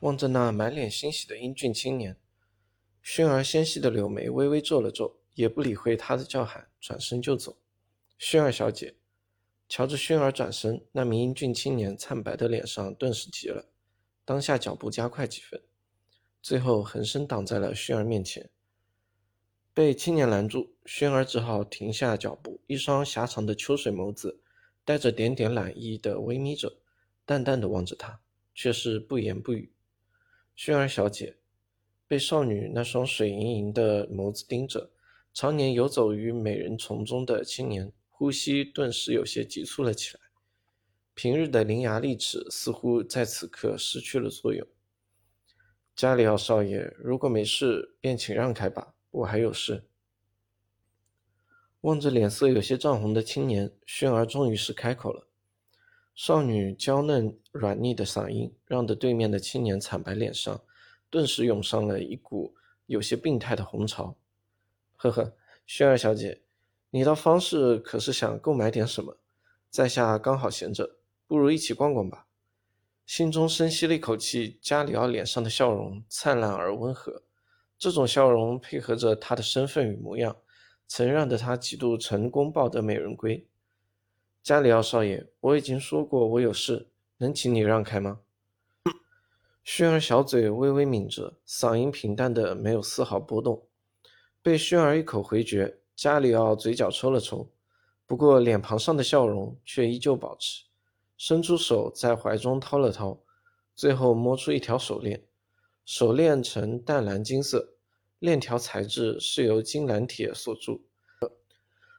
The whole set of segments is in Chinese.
望着那满脸欣喜的英俊青年，薰儿纤细的柳眉微微皱了皱，也不理会他的叫喊，转身就走。薰儿小姐，瞧着薰儿转身，那名英俊青年惨白的脸上顿时急了，当下脚步加快几分，最后横身挡在了薰儿面前。被青年拦住，薰儿只好停下脚步，一双狭长的秋水眸子带着点点懒意的微眯着，淡淡的望着他，却是不言不语。薰儿小姐被少女那双水盈盈的眸子盯着，常年游走于美人丛中的青年呼吸顿时有些急促了起来，平日的伶牙俐齿似乎在此刻失去了作用。加里奥少爷，如果没事，便请让开吧，我还有事。望着脸色有些涨红的青年，薰儿终于是开口了。少女娇嫩软腻的嗓音，让得对面的青年惨白脸上顿时涌上了一股有些病态的红潮。呵呵，薰儿小姐，你到方氏可是想购买点什么？在下刚好闲着，不如一起逛逛吧。心中深吸了一口气，加里奥脸上的笑容灿烂而温和，这种笑容配合着他的身份与模样，曾让得他几度成功抱得美人归。加里奥少爷，我已经说过我有事，能请你让开吗？薰儿小嘴微微抿着，嗓音平淡的没有丝毫波动。被薰儿一口回绝，加里奥嘴角抽了抽，不过脸庞上的笑容却依旧保持，伸出手在怀中掏了掏，最后摸出一条手链，手链呈淡蓝金色，链条材质是由金蓝铁所铸，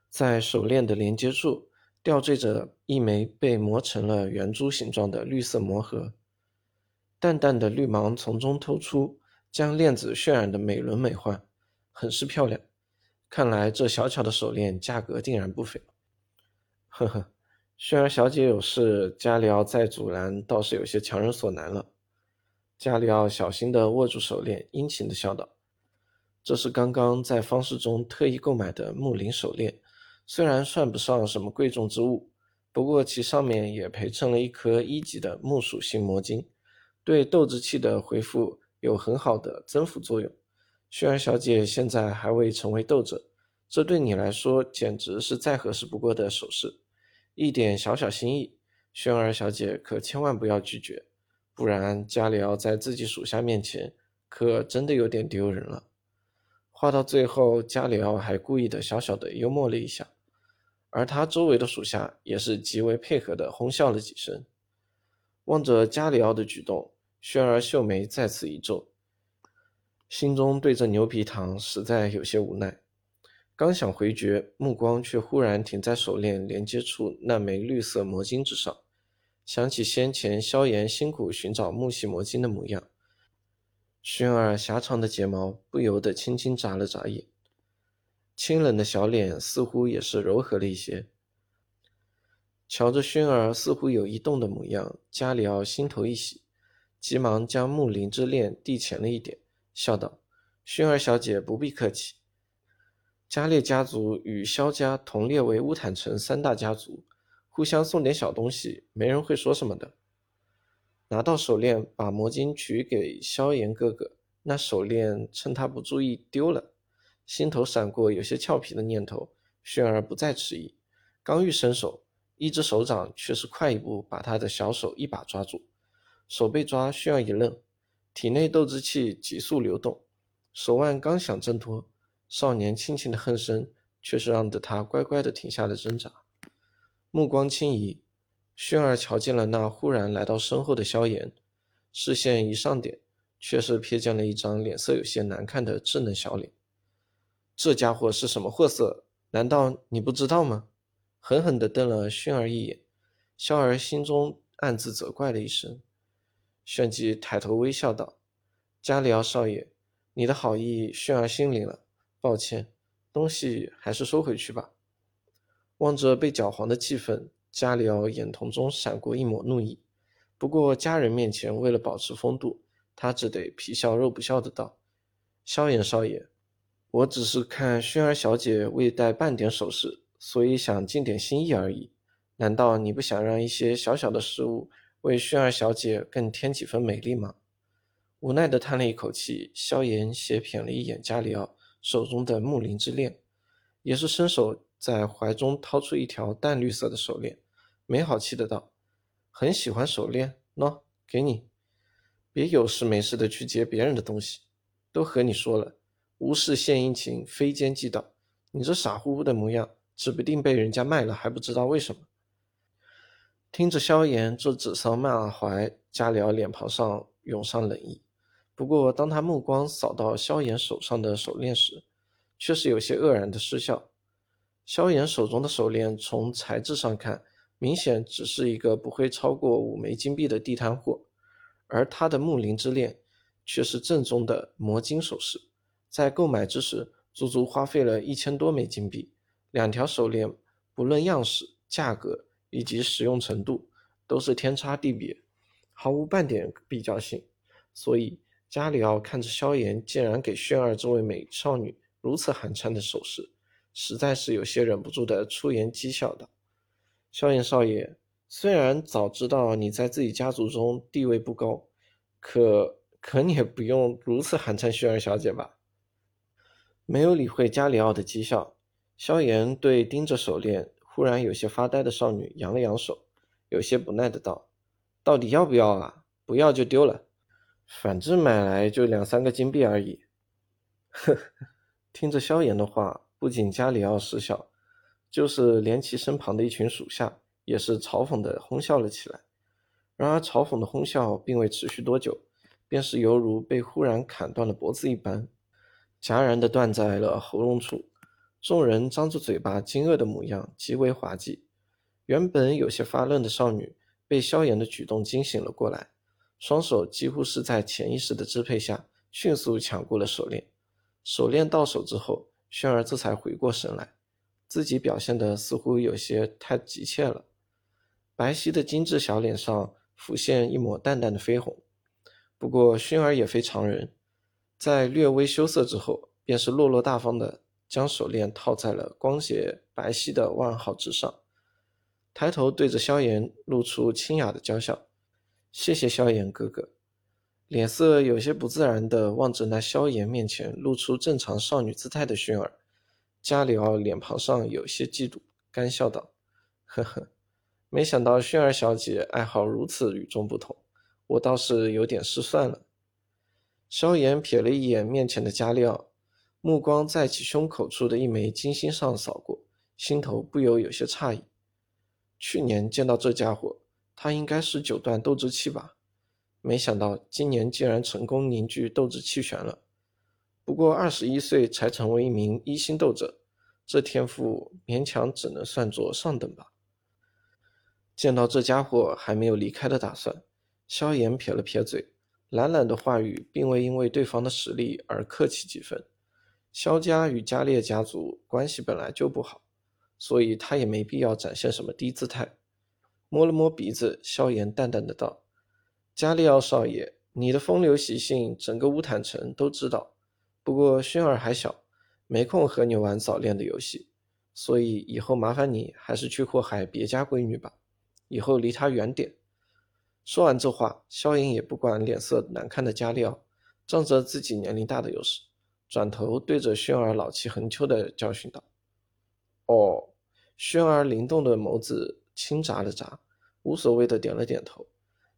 在手链的连接处。吊坠着一枚被磨成了圆珠形状的绿色魔盒，淡淡的绿芒从中透出，将链子渲染的美轮美奂，很是漂亮。看来这小巧的手链价格定然不菲。呵呵，薰儿小姐有事，加里奥再阻拦倒是有些强人所难了。加里奥小心地握住手链，殷勤地笑道：“这是刚刚在方式中特意购买的木灵手链。”虽然算不上什么贵重之物，不过其上面也陪衬了一颗一级的木属性魔晶，对斗志气的恢复有很好的增幅作用。薰儿小姐现在还未成为斗者，这对你来说简直是再合适不过的首饰，一点小小心意，薰儿小姐可千万不要拒绝，不然加里奥在自己属下面前可真的有点丢人了。话到最后，加里奥还故意的小小的幽默了一下。而他周围的属下也是极为配合的，哄笑了几声。望着加里奥的举动，轩儿秀眉再次一皱，心中对着牛皮糖实在有些无奈。刚想回绝，目光却忽然停在手链连接处那枚绿色魔晶之上，想起先前萧炎辛苦寻找木系魔晶的模样，轩儿狭长的睫毛不由得轻轻眨了眨眼。清冷的小脸似乎也是柔和了一些。瞧着薰儿似乎有异动的模样，加里奥心头一喜，急忙将木灵之链递前了一点，笑道：“薰儿小姐不必客气。加列家族与萧家同列为乌坦城三大家族，互相送点小东西，没人会说什么的。”拿到手链，把魔晶取给萧炎哥哥，那手链趁他不注意丢了。心头闪过有些俏皮的念头，薰儿不再迟疑，刚欲伸手，一只手掌却是快一步把他的小手一把抓住。手被抓，薰儿一愣，体内斗之气急速流动，手腕刚想挣脱，少年轻轻的哼声却是让得他乖乖的停下了挣扎。目光轻移，薰儿瞧见了那忽然来到身后的萧炎，视线一上点，却是瞥见了一张脸色有些难看的稚嫩小脸。这家伙是什么货色？难道你不知道吗？狠狠地瞪了薰儿一眼，萧儿心中暗自责怪了一声，旋即抬头微笑道：“加里奥少爷，你的好意，薰儿心领了。抱歉，东西还是收回去吧。”望着被搅黄的气氛，加里奥眼瞳中闪过一抹怒意。不过家人面前，为了保持风度，他只得皮笑肉不笑的道：“萧炎少爷。”我只是看薰儿小姐未带半点首饰，所以想尽点心意而已。难道你不想让一些小小的事物为薰儿小姐更添几分美丽吗？无奈地叹了一口气，萧炎斜瞥了一眼加里奥手中的木灵之链，也是伸手在怀中掏出一条淡绿色的手链，没好气的道：“很喜欢手链，喏，给你，别有事没事的去劫别人的东西。都和你说了，无事献殷勤，非奸即盗。你这傻乎乎的模样，指不定被人家卖了还不知道为什么。”听着萧炎这指桑骂槐，加里奥脸庞上涌上冷意。不过，当他目光扫到萧炎手上的手链时，却是有些愕然的失笑。萧炎手中的手链，从材质上看，明显只是一个不会超过五枚金币的地摊货，而他的木灵之链，却是正宗的魔晶首饰。在购买之时，足足花费了一千多枚金币。两条手链，不论样式、价格以及使用程度，都是天差地别，毫无半点比较性。所以。加里奥看着萧炎竟然给炫儿这位美少女如此寒碜的手势，实在是有些忍不住的出言讥笑道：“萧炎少爷，虽然早知道你在自己家族中地位不高，可可你也不用如此寒碜轩儿小姐吧？”没有理会加里奥的讥笑，萧炎对盯着手链忽然有些发呆的少女扬了扬手，有些不耐的道：“到底要不要啊？不要就丢了。”反正买来就两三个金币而已。呵呵，听着萧炎的话，不仅加里奥失笑，就是连其身旁的一群属下也是嘲讽的哄笑了起来。然而，嘲讽的哄笑并未持续多久，便是犹如被忽然砍断了脖子一般，戛然的断在了喉咙处。众人张着嘴巴，惊愕的模样极为滑稽。原本有些发愣的少女，被萧炎的举动惊醒了过来。双手几乎是在潜意识的支配下，迅速抢过了手链。手链到手之后，轩儿这才回过神来，自己表现的似乎有些太急切了。白皙的精致小脸上浮现一抹淡淡的绯红。不过，轩儿也非常人，在略微羞涩之后，便是落落大方的将手链套在了光洁白皙的腕号之上，抬头对着萧炎露出清雅的娇笑。谢谢萧炎哥哥，脸色有些不自然地望着那萧炎面前露出正常少女姿态的薰儿，加里奥脸庞上有些嫉妒，干笑道：“呵呵，没想到薰儿小姐爱好如此与众不同，我倒是有点失算了。”萧炎瞥了一眼面前的加里奥，目光在其胸口处的一枚金星上扫过，心头不由有些诧异。去年见到这家伙。他应该是九段斗志气吧，没想到今年竟然成功凝聚斗志气旋了。不过二十一岁才成为一名一星斗者，这天赋勉强只能算作上等吧。见到这家伙还没有离开的打算，萧炎撇了撇嘴，懒懒的话语并未因为对方的实力而客气几分。萧家与加列家族关系本来就不好，所以他也没必要展现什么低姿态。摸了摸鼻子，萧炎淡淡的道：“加利奥少爷，你的风流习性，整个乌坦城都知道。不过薰儿还小，没空和你玩早恋的游戏，所以以后麻烦你还是去祸害别家闺女吧，以后离她远点。”说完这话，萧炎也不管脸色难看的加利奥，仗着自己年龄大的优势，转头对着轩儿老气横秋的教训道：“哦。”轩儿灵动的眸子。轻眨了眨，无所谓的点了点头。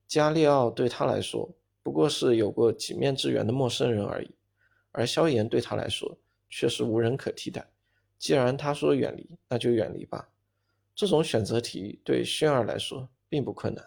加利奥对他来说不过是有过几面之缘的陌生人而已，而萧炎对他来说却是无人可替代。既然他说远离，那就远离吧。这种选择题对轩儿来说并不困难。